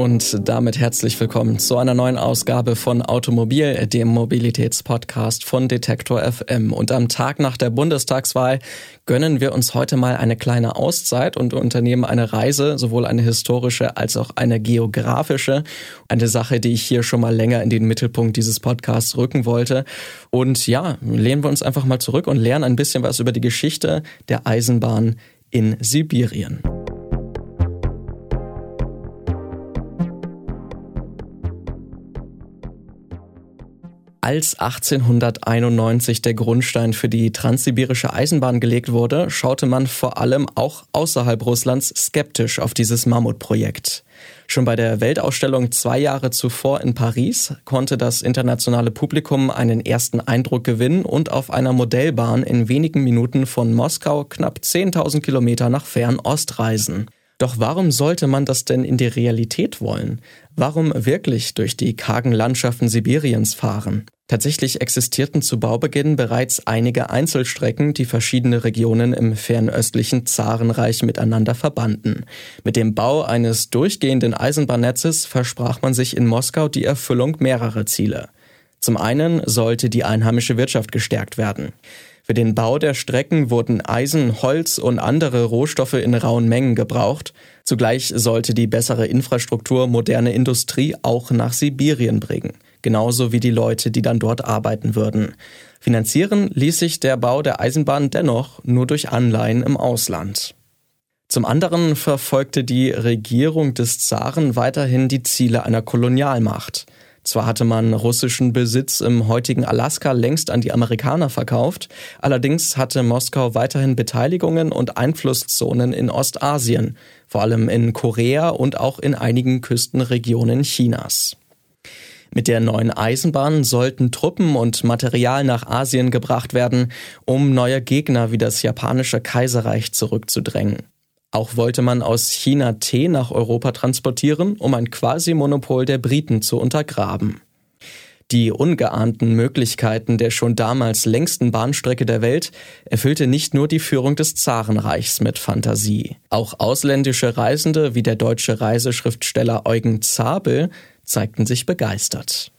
Und damit herzlich willkommen zu einer neuen Ausgabe von Automobil, dem Mobilitätspodcast von Detektor FM. Und am Tag nach der Bundestagswahl gönnen wir uns heute mal eine kleine Auszeit und unternehmen eine Reise, sowohl eine historische als auch eine geografische. Eine Sache, die ich hier schon mal länger in den Mittelpunkt dieses Podcasts rücken wollte. Und ja, lehnen wir uns einfach mal zurück und lernen ein bisschen was über die Geschichte der Eisenbahn in Sibirien. Als 1891 der Grundstein für die transsibirische Eisenbahn gelegt wurde, schaute man vor allem auch außerhalb Russlands skeptisch auf dieses Mammutprojekt. Schon bei der Weltausstellung zwei Jahre zuvor in Paris konnte das internationale Publikum einen ersten Eindruck gewinnen und auf einer Modellbahn in wenigen Minuten von Moskau knapp 10.000 Kilometer nach Fernost reisen. Doch warum sollte man das denn in die Realität wollen? Warum wirklich durch die kargen Landschaften Sibiriens fahren? Tatsächlich existierten zu Baubeginn bereits einige Einzelstrecken, die verschiedene Regionen im fernöstlichen Zarenreich miteinander verbanden. Mit dem Bau eines durchgehenden Eisenbahnnetzes versprach man sich in Moskau die Erfüllung mehrerer Ziele. Zum einen sollte die einheimische Wirtschaft gestärkt werden. Für den Bau der Strecken wurden Eisen, Holz und andere Rohstoffe in rauen Mengen gebraucht. Zugleich sollte die bessere Infrastruktur moderne Industrie auch nach Sibirien bringen, genauso wie die Leute, die dann dort arbeiten würden. Finanzieren ließ sich der Bau der Eisenbahn dennoch nur durch Anleihen im Ausland. Zum anderen verfolgte die Regierung des Zaren weiterhin die Ziele einer Kolonialmacht. Zwar hatte man russischen Besitz im heutigen Alaska längst an die Amerikaner verkauft, allerdings hatte Moskau weiterhin Beteiligungen und Einflusszonen in Ostasien, vor allem in Korea und auch in einigen Küstenregionen Chinas. Mit der neuen Eisenbahn sollten Truppen und Material nach Asien gebracht werden, um neue Gegner wie das japanische Kaiserreich zurückzudrängen. Auch wollte man aus China Tee nach Europa transportieren, um ein Quasi-Monopol der Briten zu untergraben. Die ungeahnten Möglichkeiten der schon damals längsten Bahnstrecke der Welt erfüllte nicht nur die Führung des Zarenreichs mit Fantasie. Auch ausländische Reisende wie der deutsche Reiseschriftsteller Eugen Zabel zeigten sich begeistert.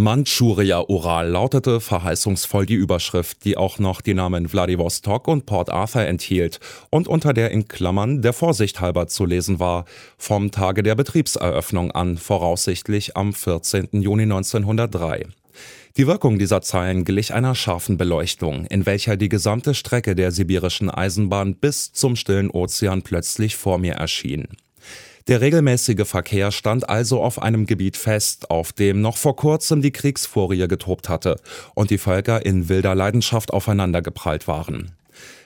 Manchuria-Ural lautete verheißungsvoll die Überschrift, die auch noch die Namen Vladivostok und Port Arthur enthielt und unter der in Klammern der Vorsicht halber zu lesen war, vom Tage der Betriebseröffnung an, voraussichtlich am 14. Juni 1903. Die Wirkung dieser Zeilen glich einer scharfen Beleuchtung, in welcher die gesamte Strecke der sibirischen Eisenbahn bis zum stillen Ozean plötzlich vor mir erschien. Der regelmäßige Verkehr stand also auf einem Gebiet fest, auf dem noch vor kurzem die Kriegsfurie getobt hatte und die Völker in wilder Leidenschaft aufeinandergeprallt waren.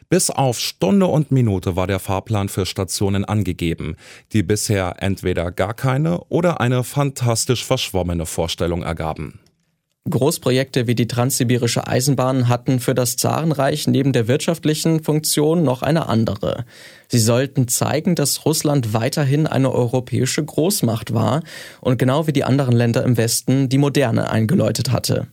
Bis auf Stunde und Minute war der Fahrplan für Stationen angegeben, die bisher entweder gar keine oder eine fantastisch verschwommene Vorstellung ergaben. Großprojekte wie die Transsibirische Eisenbahn hatten für das Zarenreich neben der wirtschaftlichen Funktion noch eine andere. Sie sollten zeigen, dass Russland weiterhin eine europäische Großmacht war und genau wie die anderen Länder im Westen die Moderne eingeläutet hatte.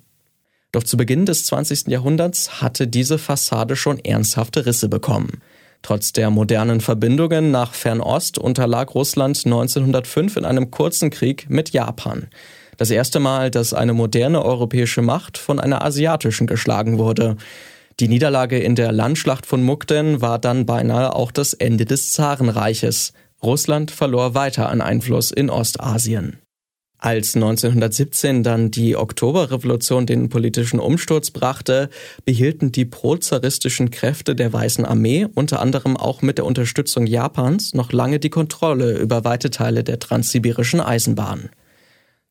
Doch zu Beginn des 20. Jahrhunderts hatte diese Fassade schon ernsthafte Risse bekommen. Trotz der modernen Verbindungen nach Fernost unterlag Russland 1905 in einem kurzen Krieg mit Japan. Das erste Mal, dass eine moderne europäische Macht von einer asiatischen geschlagen wurde. Die Niederlage in der Landschlacht von Mukden war dann beinahe auch das Ende des Zarenreiches. Russland verlor weiter an Einfluss in Ostasien. Als 1917 dann die Oktoberrevolution den politischen Umsturz brachte, behielten die prozaristischen Kräfte der Weißen Armee unter anderem auch mit der Unterstützung Japans noch lange die Kontrolle über weite Teile der transsibirischen Eisenbahn.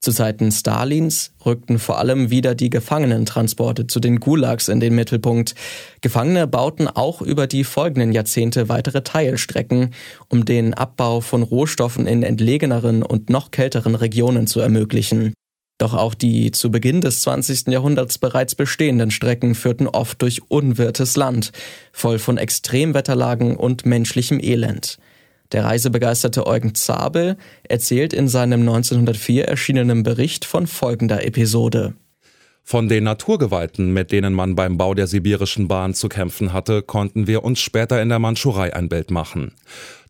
Zu Zeiten Stalins rückten vor allem wieder die Gefangenentransporte zu den Gulags in den Mittelpunkt. Gefangene bauten auch über die folgenden Jahrzehnte weitere Teilstrecken, um den Abbau von Rohstoffen in entlegeneren und noch kälteren Regionen zu ermöglichen. Doch auch die zu Beginn des 20. Jahrhunderts bereits bestehenden Strecken führten oft durch unwirtes Land, voll von Extremwetterlagen und menschlichem Elend. Der reisebegeisterte Eugen Zabel erzählt in seinem 1904 erschienenen Bericht von folgender Episode. Von den Naturgewalten, mit denen man beim Bau der sibirischen Bahn zu kämpfen hatte, konnten wir uns später in der Mandschurei ein Bild machen.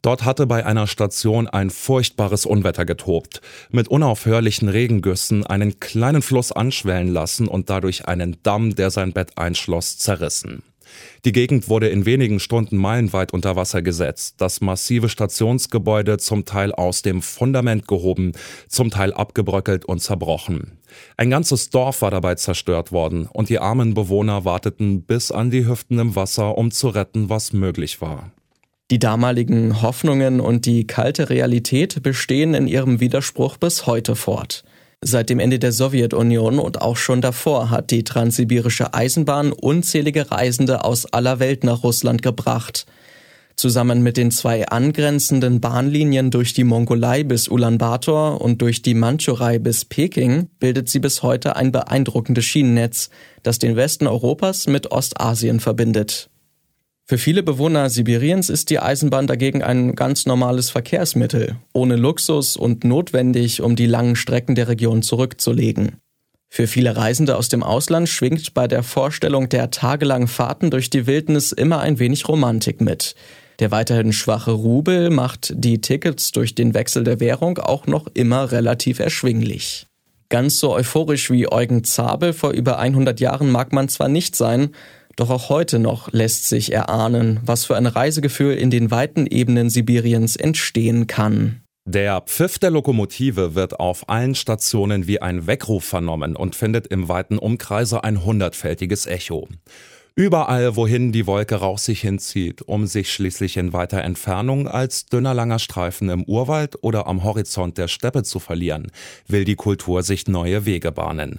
Dort hatte bei einer Station ein furchtbares Unwetter getobt, mit unaufhörlichen Regengüssen einen kleinen Fluss anschwellen lassen und dadurch einen Damm, der sein Bett einschloss, zerrissen. Die Gegend wurde in wenigen Stunden meilenweit unter Wasser gesetzt, das massive Stationsgebäude zum Teil aus dem Fundament gehoben, zum Teil abgebröckelt und zerbrochen. Ein ganzes Dorf war dabei zerstört worden und die armen Bewohner warteten bis an die Hüften im Wasser, um zu retten, was möglich war. Die damaligen Hoffnungen und die kalte Realität bestehen in ihrem Widerspruch bis heute fort. Seit dem Ende der Sowjetunion und auch schon davor hat die transsibirische Eisenbahn unzählige Reisende aus aller Welt nach Russland gebracht. Zusammen mit den zwei angrenzenden Bahnlinien durch die Mongolei bis Ulaanbaatar und durch die Mandschurei bis Peking bildet sie bis heute ein beeindruckendes Schienennetz, das den Westen Europas mit Ostasien verbindet. Für viele Bewohner Sibiriens ist die Eisenbahn dagegen ein ganz normales Verkehrsmittel, ohne Luxus und notwendig, um die langen Strecken der Region zurückzulegen. Für viele Reisende aus dem Ausland schwingt bei der Vorstellung der tagelangen Fahrten durch die Wildnis immer ein wenig Romantik mit. Der weiterhin schwache Rubel macht die Tickets durch den Wechsel der Währung auch noch immer relativ erschwinglich. Ganz so euphorisch wie Eugen Zabel vor über 100 Jahren mag man zwar nicht sein, doch auch heute noch lässt sich erahnen, was für ein Reisegefühl in den weiten Ebenen Sibiriens entstehen kann. Der Pfiff der Lokomotive wird auf allen Stationen wie ein Weckruf vernommen und findet im weiten Umkreise ein hundertfältiges Echo. Überall, wohin die Wolke Rauch sich hinzieht, um sich schließlich in weiter Entfernung als dünner langer Streifen im Urwald oder am Horizont der Steppe zu verlieren, will die Kultur sich neue Wege bahnen.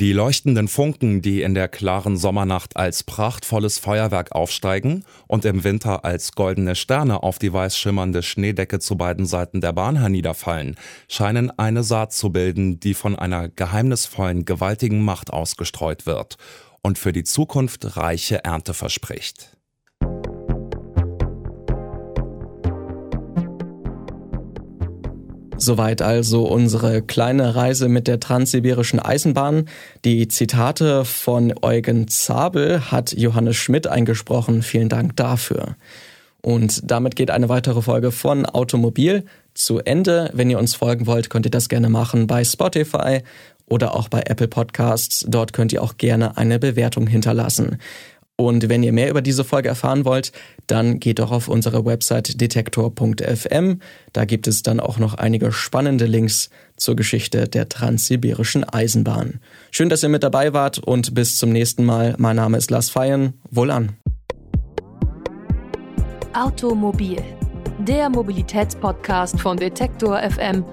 Die leuchtenden Funken, die in der klaren Sommernacht als prachtvolles Feuerwerk aufsteigen und im Winter als goldene Sterne auf die weiß schimmernde Schneedecke zu beiden Seiten der Bahn herniederfallen, scheinen eine Saat zu bilden, die von einer geheimnisvollen, gewaltigen Macht ausgestreut wird und für die Zukunft reiche Ernte verspricht. Soweit also unsere kleine Reise mit der transsibirischen Eisenbahn. Die Zitate von Eugen Zabel hat Johannes Schmidt eingesprochen. Vielen Dank dafür. Und damit geht eine weitere Folge von Automobil zu Ende. Wenn ihr uns folgen wollt, könnt ihr das gerne machen bei Spotify oder auch bei Apple Podcasts. Dort könnt ihr auch gerne eine Bewertung hinterlassen. Und wenn ihr mehr über diese Folge erfahren wollt, dann geht doch auf unsere Website detektor.fm. Da gibt es dann auch noch einige spannende Links zur Geschichte der transsibirischen Eisenbahn. Schön, dass ihr mit dabei wart und bis zum nächsten Mal. Mein Name ist Lars Feyen. Wohl an. Automobil, der Mobilitätspodcast von Detektor FM,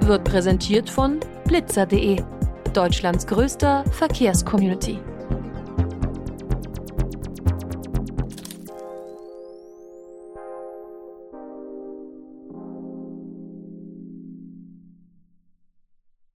wird präsentiert von blitzer.de, Deutschlands größter Verkehrscommunity.